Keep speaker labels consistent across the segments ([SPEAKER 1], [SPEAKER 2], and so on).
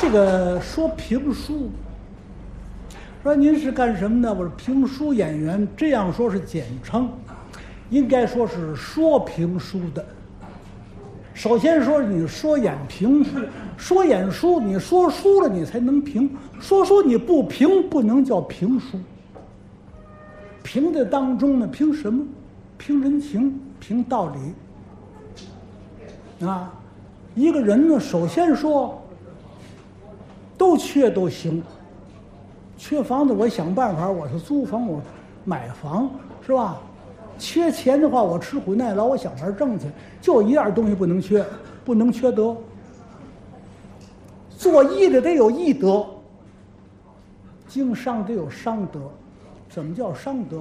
[SPEAKER 1] 这个说评书，说您是干什么的？我是评书演员，这样说是简称，应该说是说评书的。首先说你说演评书，说演书，你说书了你才能评，说书你不评不能叫评书。评的当中呢，评什么？评人情，评道理。啊，一个人呢，首先说，都缺都行。缺房子，我想办法，我是租房，我买房，是吧？缺钱的话，我吃苦耐劳，我想法挣去。就一样东西不能缺，不能缺德。做义的得有义德，经商得有商德。怎么叫商德？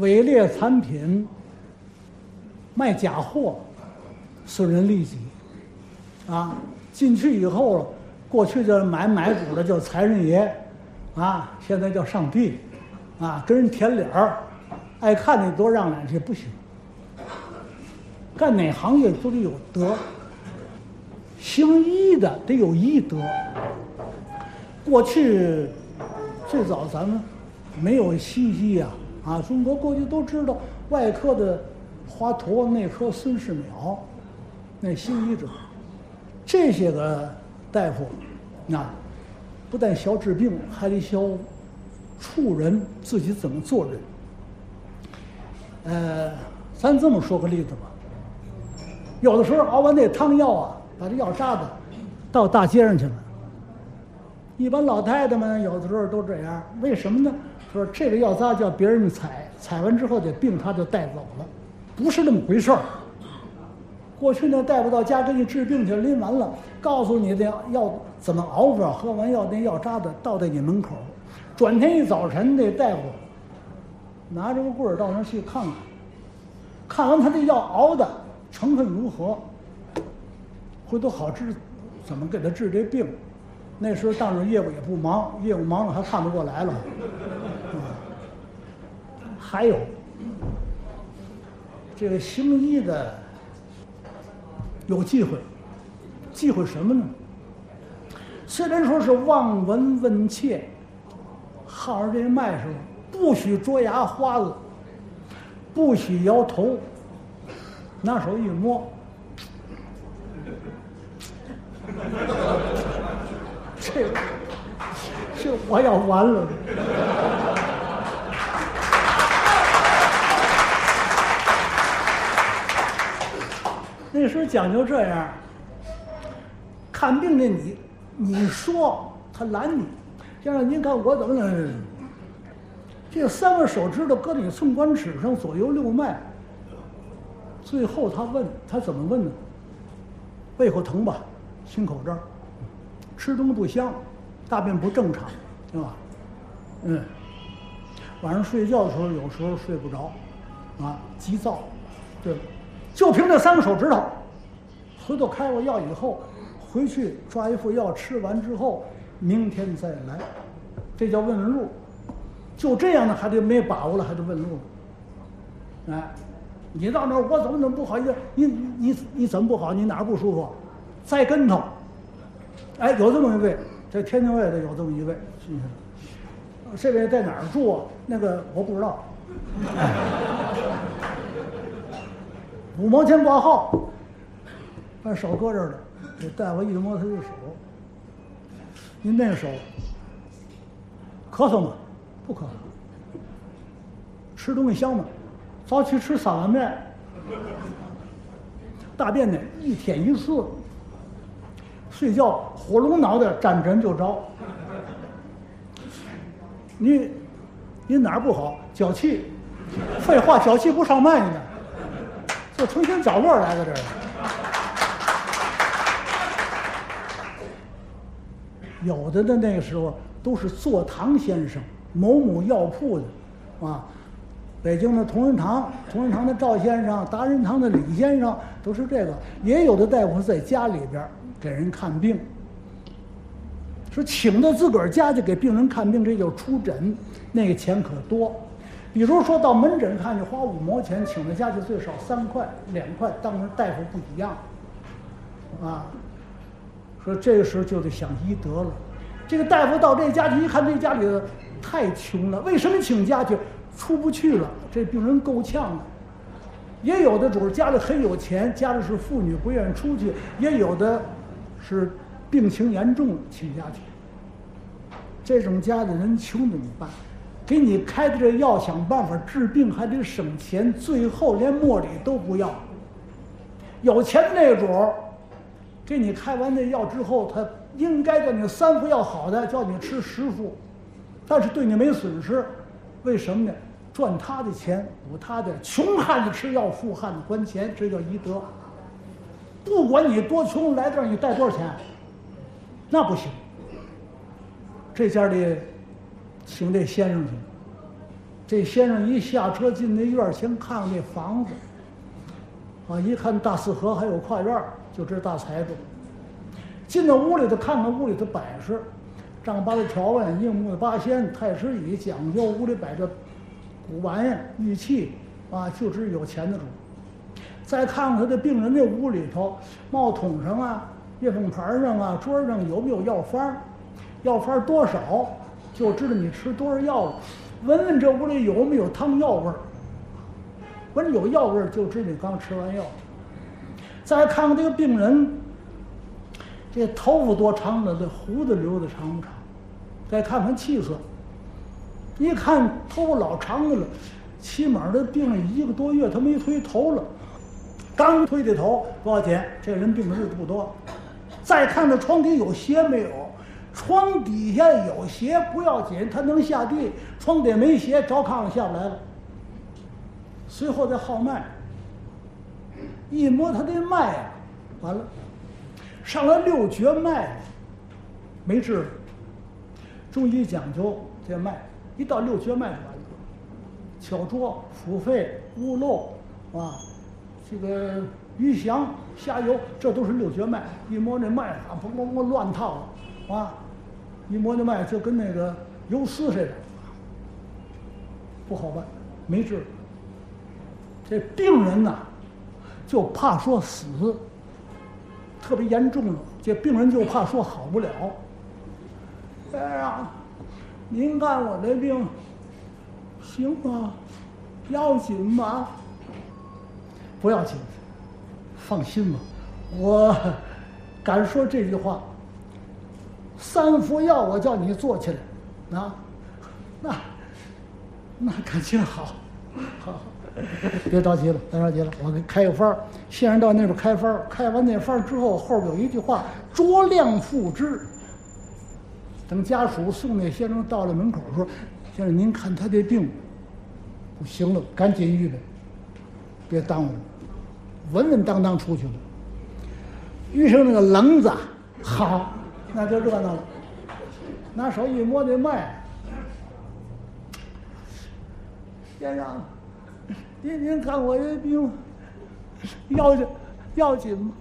[SPEAKER 1] 伪劣产品，卖假货，损人利己。啊，进去以后了，过去叫买买主的叫财神爷，啊，现在叫上帝，啊，跟人舔脸儿，爱看你多让两句不行。干哪行业都得有德，行医的得有医德。过去最早咱们没有西医呀，啊，中国过去都知道外科的华佗、内科孙世邈，那西医者，这些个大夫，那不但学治病，还得学处人，自己怎么做人。呃，咱这么说个例子吧。有的时候熬完那汤药啊，把这药渣子到大街上去了。一般老太太们有的时候都这样，为什么呢？说这个药渣叫别人采，采完之后这病他就带走了，不是那么回事儿。过去那大夫到家给你治病去，拎完了告诉你的药怎么熬法，喝完药那药渣子倒在你门口。转天一早晨，那大夫拿着个棍儿到那儿去看看，看完他这药熬的。成分如何？回头好治，怎么给他治这病？那时候当着业务也不忙，业务忙了还看不过来了。还有这个行医的有忌讳，忌讳什么呢？虽然说是望闻问切，号上这脉时候不许捉牙花子，不许摇头。拿手一摸，这这我要完了。那时候讲究这样，看病的你，你说他拦你，先生您看我怎么能？这三个手指头搁你寸关尺上左右六脉。最后他问他怎么问呢？胃口疼吧，心口这儿，吃东西不香，大便不正常，对吧？嗯，晚上睡觉的时候有时候睡不着，啊，急躁，对，就凭这三个手指头，回头开过药以后，回去抓一副药吃完之后，明天再来，这叫问问路，就这样的还得没把握了还得问路，哎。你到那儿，我怎么怎么不好意思？你你你怎么不好？你哪儿不舒服？栽跟头。哎，有这么一位，在天津卫的有这么一位，这位在哪儿住？啊？那个我不知道。五毛钱挂号，把手搁这儿了。这大夫一摸他的手，您那手咳嗽吗？不咳嗽。吃东西香吗？早起吃三碗面，大便呢一天一次，睡觉火龙脑袋沾枕就着。你你哪儿不好？脚气？废话，脚气不上麦呢，就成天角落来了这儿。有的的那个时候都是坐堂先生，某某药铺的，啊。北京的同仁堂，同仁堂的赵先生，达仁堂的李先生，都是这个。也有的大夫在家里边给人看病，说请到自个儿家去给病人看病，这叫出诊，那个钱可多。比如说到门诊看去花五毛钱，请的家去最少三块、两块，当然大夫不一样，啊。说这个时候就得想医德了。这个大夫到这家去一看，这家里太穷了，为什么请假去？出不去了，这病人够呛的。也有的主儿家里很有钱，家里是妇女不愿意出去；也有的是病情严重请假去。这种家的人穷怎么办？给你开的这药，想办法治病还得省钱，最后连墨里都不要。有钱那主儿，给你开完那药之后，他应该叫你三副药好的，叫你吃十副，但是对你没损失，为什么呢？赚他的钱，补他的。穷汉子吃药，富汉子还钱，这叫医德。不管你多穷，来这儿你带多少钱，那不行。这家里请这先生去，这先生一下车进那院先看看那房子，啊，一看大四合还有跨院就知大财主。进到屋里头看看屋里头摆设，丈八的条纹，硬木的八仙，太师椅讲究，屋里摆着古玩意玉器，啊，就知有钱的主。再看看他的病人那屋里头，帽筒上啊、月凤盘上啊、桌上有没有药方药方多少，就知道你吃多少药了。闻闻这屋里有没有汤药味儿，闻有药味儿就知道你刚吃完药。再看看这个病人，这头发多长了，这胡子留的长不长？再看看气色，一看头发老长的了，起码这病了一个多月，他没推头了。刚推的头多少钱？这人病的日子不多。再看这床底有鞋没有？床底下有鞋不要紧，他能下地；床底下没鞋，着炕上下不来了。随后再号脉，一摸他的脉啊，完了，上了六绝脉，没治了。中医讲究这脉，一到六绝脉就完了。巧涿、腹肺、乌漏啊，这个鱼翔、虾游，这都是六绝脉。一摸那脉啊，砰砰砰乱套了啊！一摸那脉就跟那个游丝似的，不好办，没治。这病人呐，就怕说死，特别严重了。这病人就怕说好不了。哎呀，您看我这病行吗？要紧吗？不要紧，放心吧。我敢说这句话。三服药，我叫你做起来，啊，那那感情好，好，别着急了，别着急了，我给开个方儿。先生到那边开方儿，开完那方儿之后，后边有一句话：酌量复之。等家属送那先生到了门口说：“先生，您看他这病不行了，赶紧预备，别耽误了，稳稳当当出去了。”遇上那个棱子，好。那就热闹了，拿手一摸这脉，先生，您您看我这病要紧要紧吗？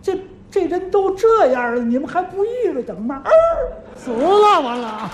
[SPEAKER 1] 这这人都这样了，你们还不预备等吗？死了完了。